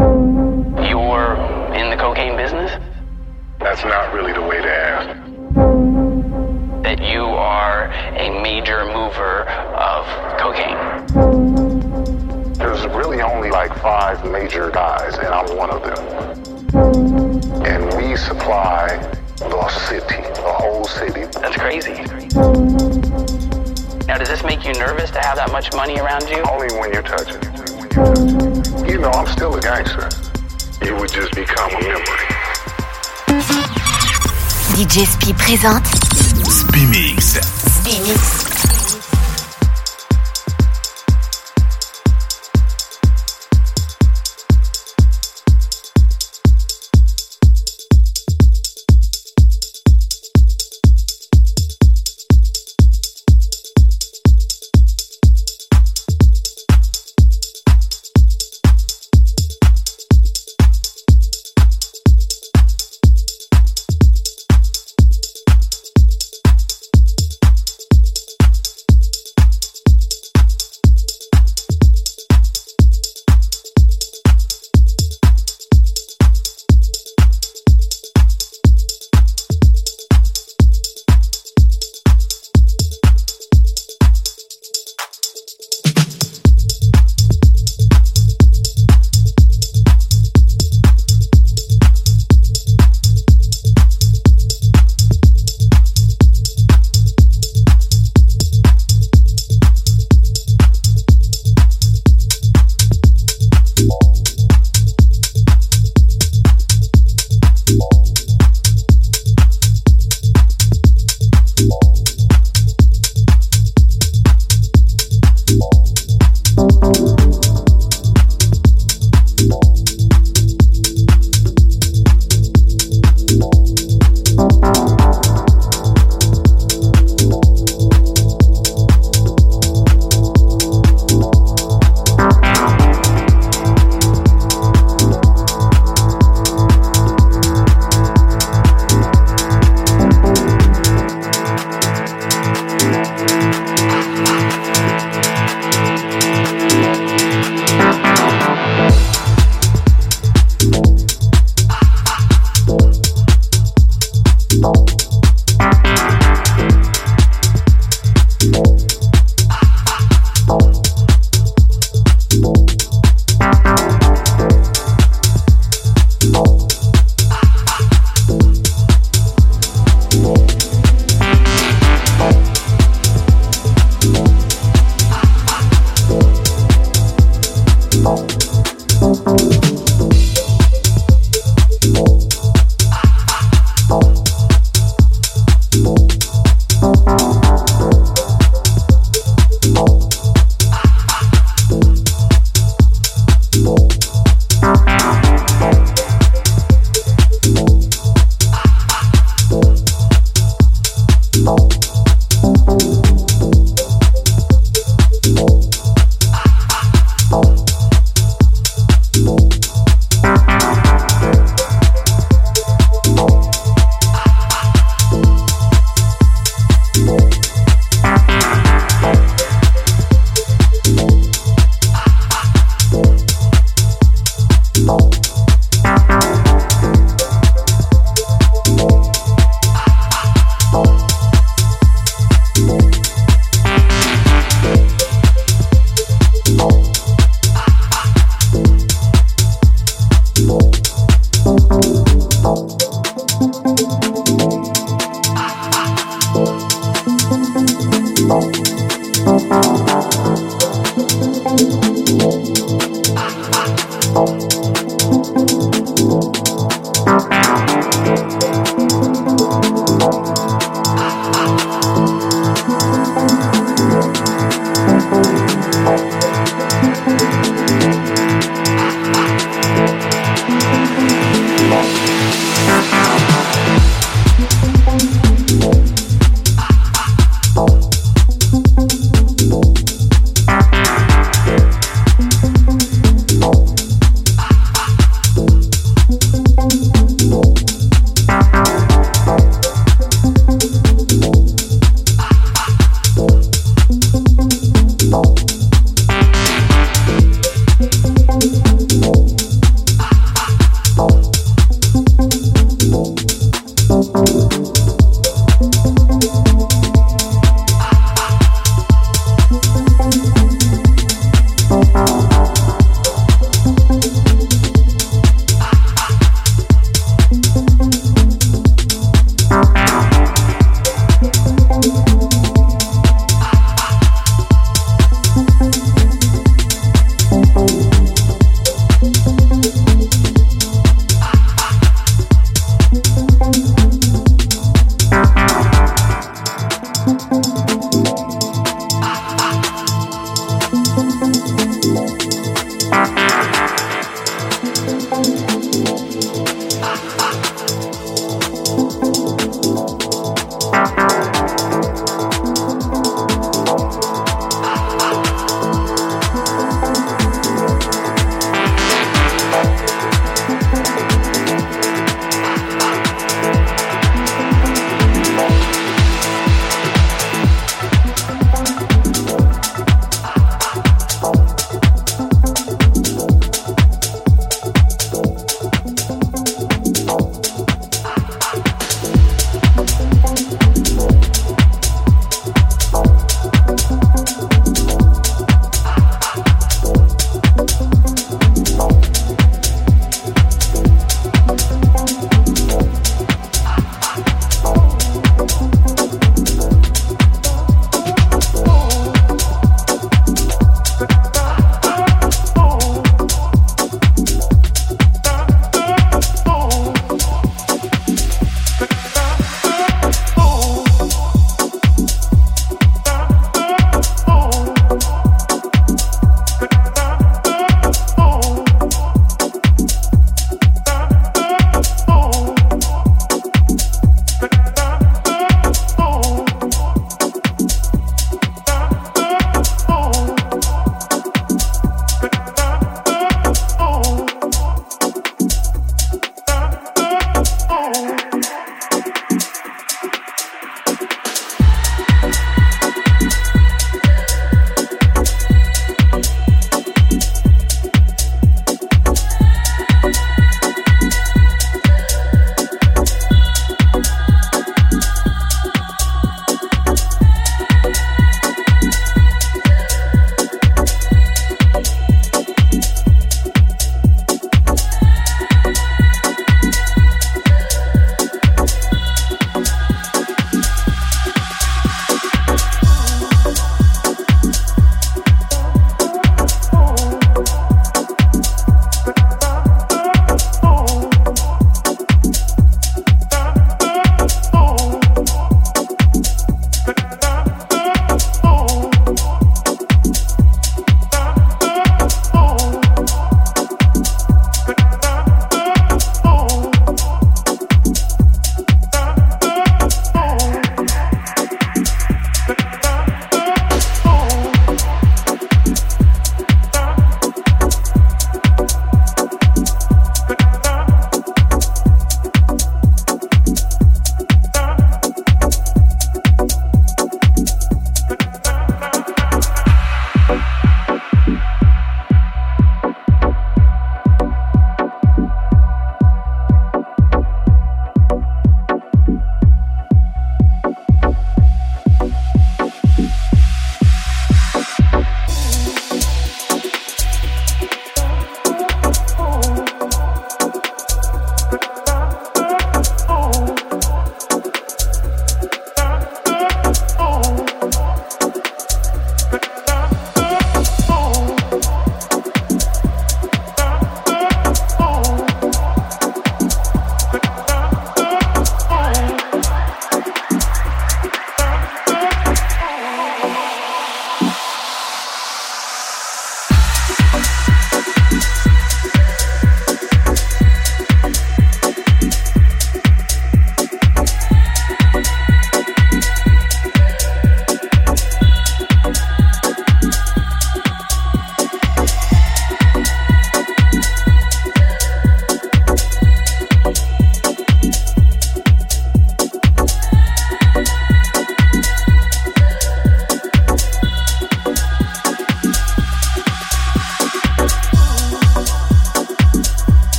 You're in the cocaine business? That's not really the way to ask. That you are a major mover of cocaine? There's really only like five major guys, and I'm one of them. And we supply the city, the whole city. That's crazy. Now, does this make you nervous to have that much money around you? Only when you touch it. You know, I'm still a gangster. It would just become a memory. DJ Spi présente Spimix. Spimix.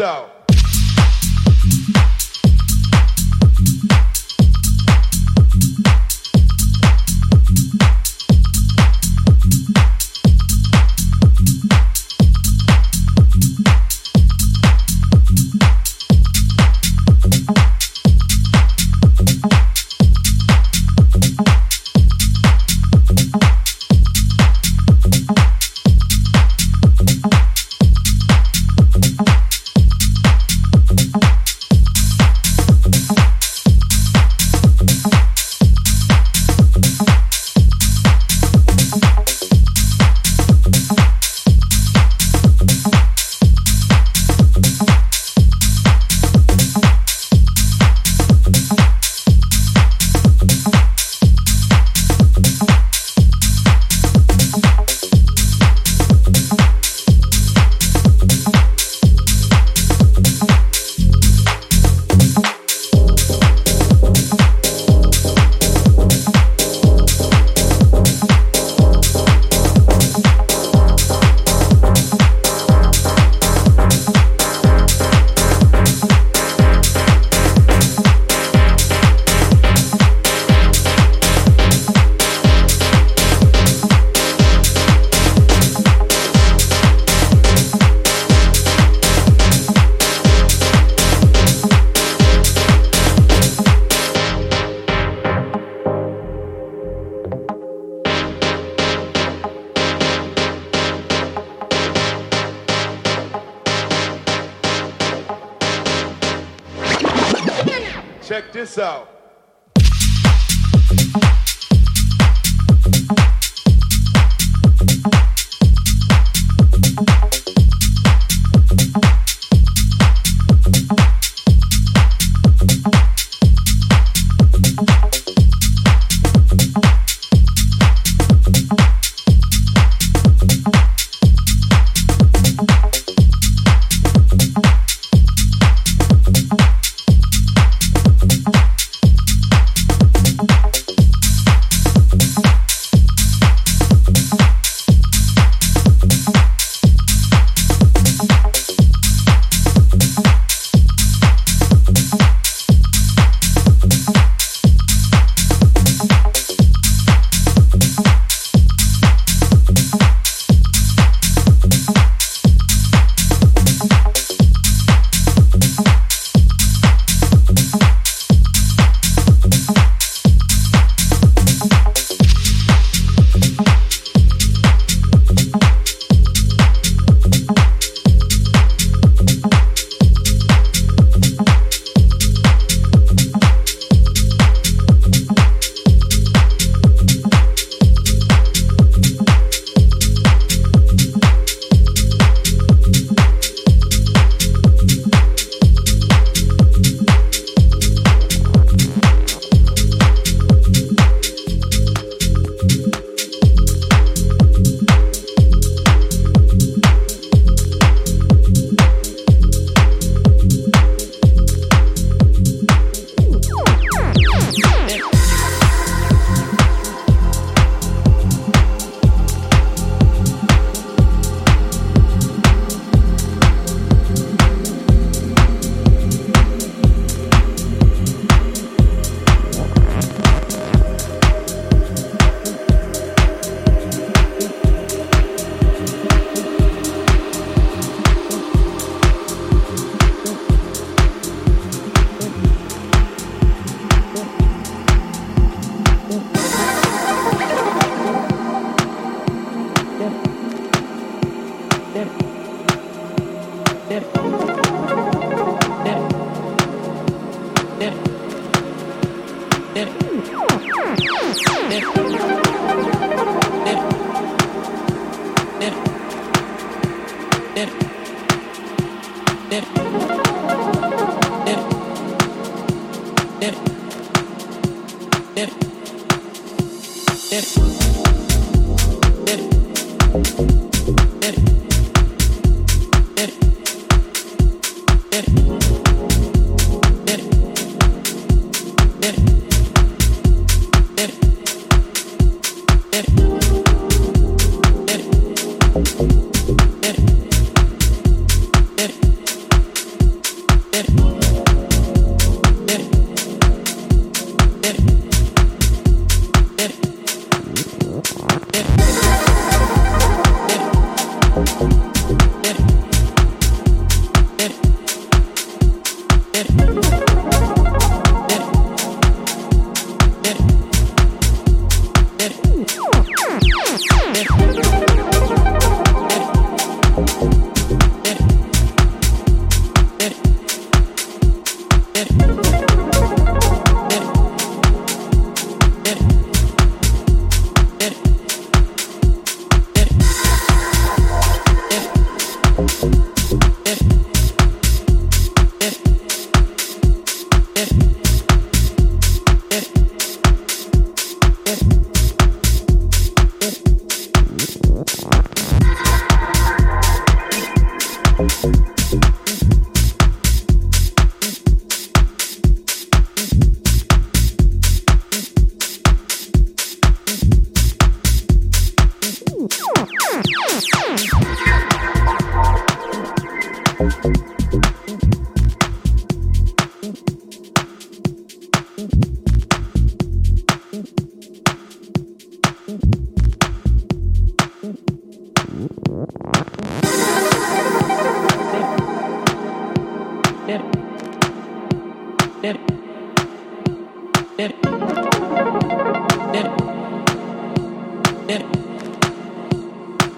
Out.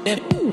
Yeah.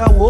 tirar o